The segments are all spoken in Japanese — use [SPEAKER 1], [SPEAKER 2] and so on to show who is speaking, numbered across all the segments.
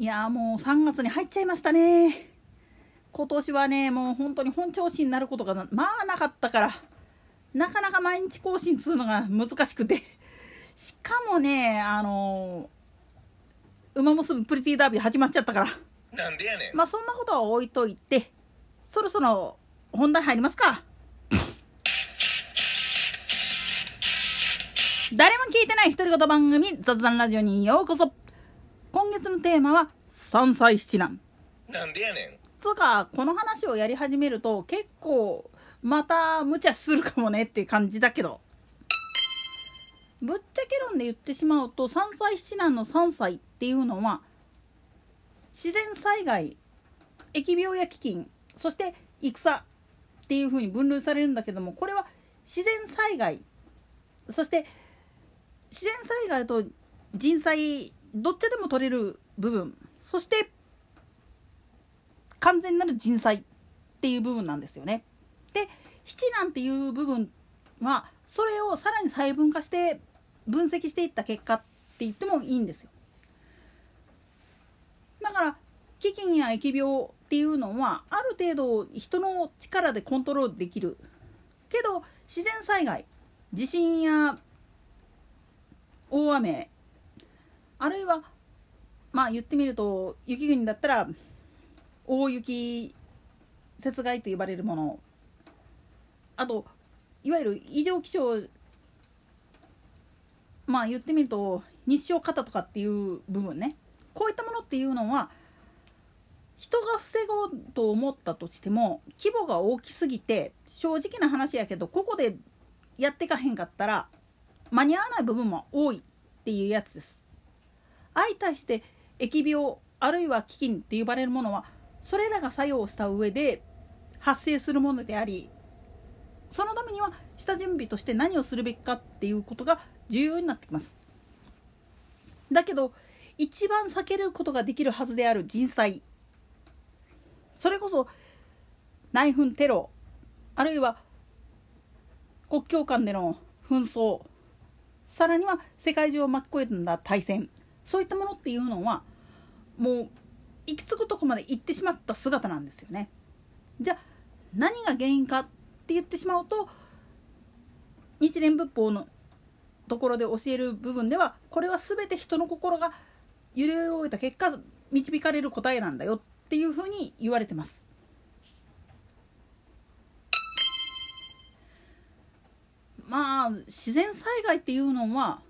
[SPEAKER 1] いやもう3月に入っちゃいましたね。今年はねもう本当に本調子になることがまあなかったからなかなか毎日更新っつうのが難しくて。しかもねあの馬娘プリティダービー始まっちゃったから。
[SPEAKER 2] なんでやねん。
[SPEAKER 1] まあそんなことは置いといてそろそろ本題入りますか。誰も聞いてない独り言番組雑談ラジオにようこそ。今月のテーマは山菜七男。
[SPEAKER 2] なんでやねん。
[SPEAKER 1] つうかこの話をやり始めると結構また無茶するかもねって感じだけど。ぶっちゃけ論で言ってしまうと山菜七男の山菜っていうのは自然災害疫病や飢饉そして戦っていうふうに分類されるんだけどもこれは自然災害そして自然災害と人災どっちでも取れる部分そして完全なる人災っていう部分なんですよね。で七難っていう部分はそれをさらに細分化して分析していった結果って言ってもいいんですよ。だから飢饉や疫病っていうのはある程度人の力でコントロールできるけど自然災害地震や大雨あるいはまあ言ってみると雪国だったら大雪雪害と呼ばれるものあといわゆる異常気象まあ言ってみると日照過多とかっていう部分ねこういったものっていうのは人が防ごうと思ったとしても規模が大きすぎて正直な話やけどここでやってかへんかったら間に合わない部分も多いっていうやつです。相対して疫病あるいは飢饉って呼ばれるものはそれらが作用した上で発生するものでありそのためには下準備として何をするべきかっていうことが重要になってきます。だけど一番避けることができるはずである人災それこそ内紛テロあるいは国境間での紛争さらには世界中を巻き込んだ大戦そういったものっていうのはもう行き着くとこまで行ってしまった姿なんですよね。じゃあ何が原因かって言ってしまうと日蓮仏法のところで教える部分ではこれは全て人の心が揺れ動いた結果導かれる答えなんだよっていうふうに言われてます。まあ自然災害っていうのは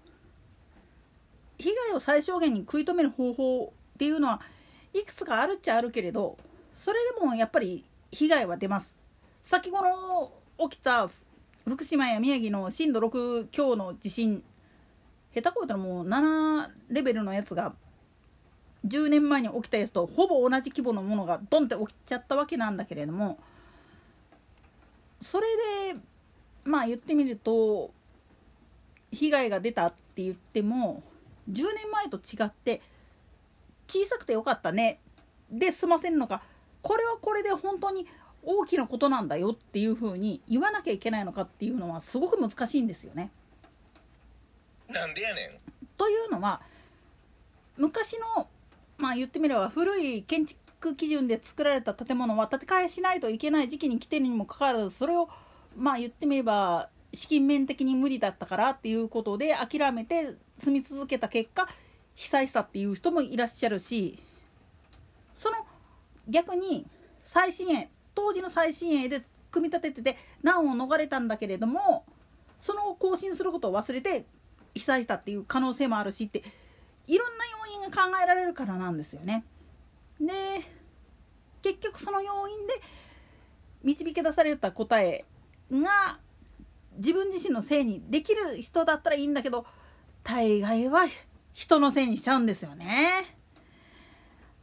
[SPEAKER 1] 被害を最小限に食い止める方法っていうのはいくつかあるっちゃあるけれどそれでもやっぱり被害は出ます。先頃起きた福島や宮城の震度6強の地震下手こいたらもう7レベルのやつが10年前に起きたやつとほぼ同じ規模のものがドンって起きちゃったわけなんだけれどもそれでまあ言ってみると被害が出たって言っても10年前と違って小さくてよかったね。で済ませるのか。これはこれで本当に大きなことなんだよっていうふうに言わなきゃいけないのかっていうのはすごく難しいんですよね。
[SPEAKER 2] なんでやねん。
[SPEAKER 1] というのは昔のまあ言ってみれば古い建築基準で作られた建物は建て替えしないといけない時期に来てるにもかかわらずそれをまあ言ってみれば資金面的に無理だったからっていうことで諦めて住み続けた結果被災したっていう人もいらっしゃるしその逆に最新鋭当時の最新鋭で組み立ててて難を逃れたんだけれどもその後更新することを忘れて被災したっていう可能性もあるしっていろんな要因が考えられるからなんですよね。で結局その要因で導き出された答えが自分自身のせいにできる人だったらいいんだけど大概は人のせいにしちゃうんですよね。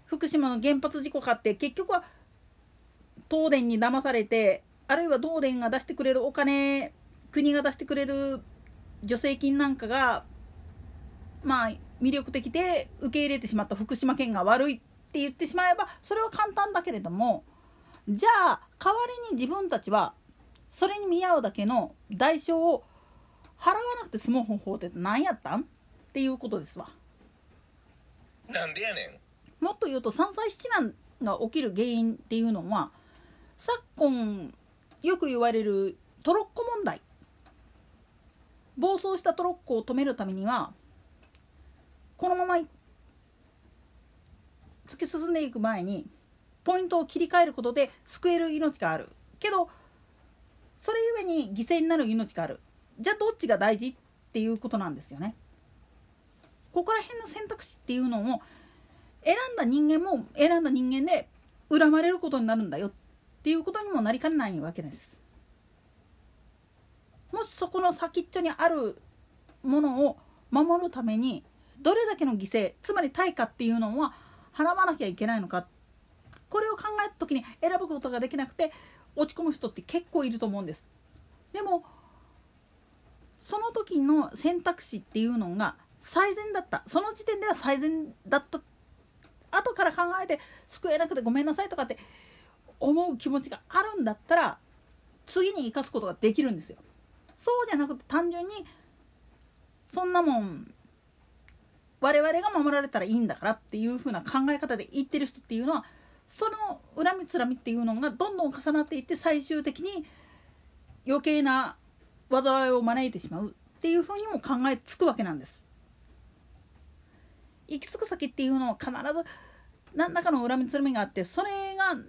[SPEAKER 1] 福島の原発事故かって結局は東電に騙されてあるいは東電が出してくれるお金国が出してくれる助成金なんかがまあ魅力的で受け入れてしまった福島県が悪いって言ってしまえばそれは簡単だけれどもじゃあ代わりに自分たちはそれに見合うだけの代償を払わなくて済む方法って何やったん？っていうことですわ。
[SPEAKER 2] なんでやねん。
[SPEAKER 1] もっと言うと三歳七難が起きる原因っていうのは昨今よく言われるトロッコ問題。暴走したトロッコを止めるためにはこのまま突き進んでいく前にポイントを切り替えることで救える命がある。けどに犠牲になる命があるじゃあどっちが大事っていうことなんですよね。ここら辺の選択肢っていうのを選んだ人間も選んだ人間で恨まれることになるんだよっていうことにもなりかねないわけです。もしそこの先っちょにあるものを守るためにどれだけの犠牲つまり対価っていうのは払わなきゃいけないのかこれを考えた時に選ぶことができなくて落ち込む人って結構いると思うんです。でもその時の選択肢っていうのが最善だったその時点では最善だった後から考えて救えなくてごめんなさいとかって思う気持ちがあるんだったら次に生かすことができるんですよ。そうじゃなくて単純にそんなもん我々が守られたらいいんだからっていう風な考え方で言ってる人っていうのはその恨みつらみっていうのがどんどん重なっていって最終的に余計な災いを招いてしまうっていう風にも考えつくわけなんです。行き着く先っていうのは必ず何らかの恨みつらみがあってそれが何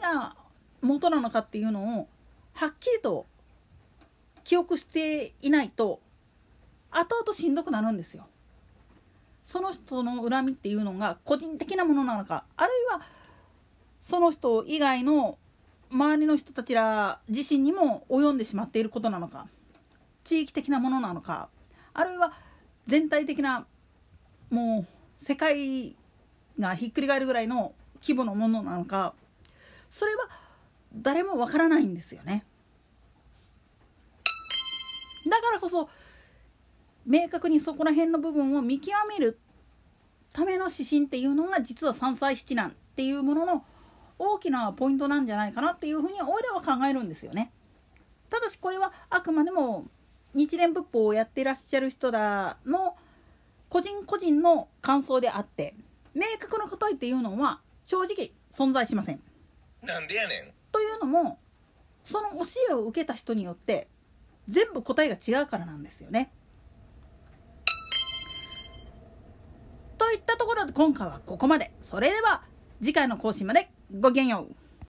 [SPEAKER 1] が元なのかっていうのをはっきりと記憶していないと後々しんどくなるんですよ。その人の恨みっていうのが個人的なものなのかあるいはその人以外の周りの人たちら自身にも及んでしまっていることなのか地域的なものなのかあるいは全体的なもう世界がひっくり返るぐらいの規模のものなのかそれは誰もわからないんですよね。だからこそ明確にそこら辺の部分を見極めるための指針っていうのが実は三歳七難っていうものの大きなポイントなんじゃないかなっていうふうにおいらは考えるんですよね。ただしこれはあくまでも日蓮仏法をやってらっしゃる人らの個人個人の感想であって明確な答えっていうのは正直存在しません。
[SPEAKER 2] なんでやねん
[SPEAKER 1] というのもその教えを受けた人によって全部答えが違うからなんですよね。といったところで今回はここまで。それでは次回の更新までごきげんよう。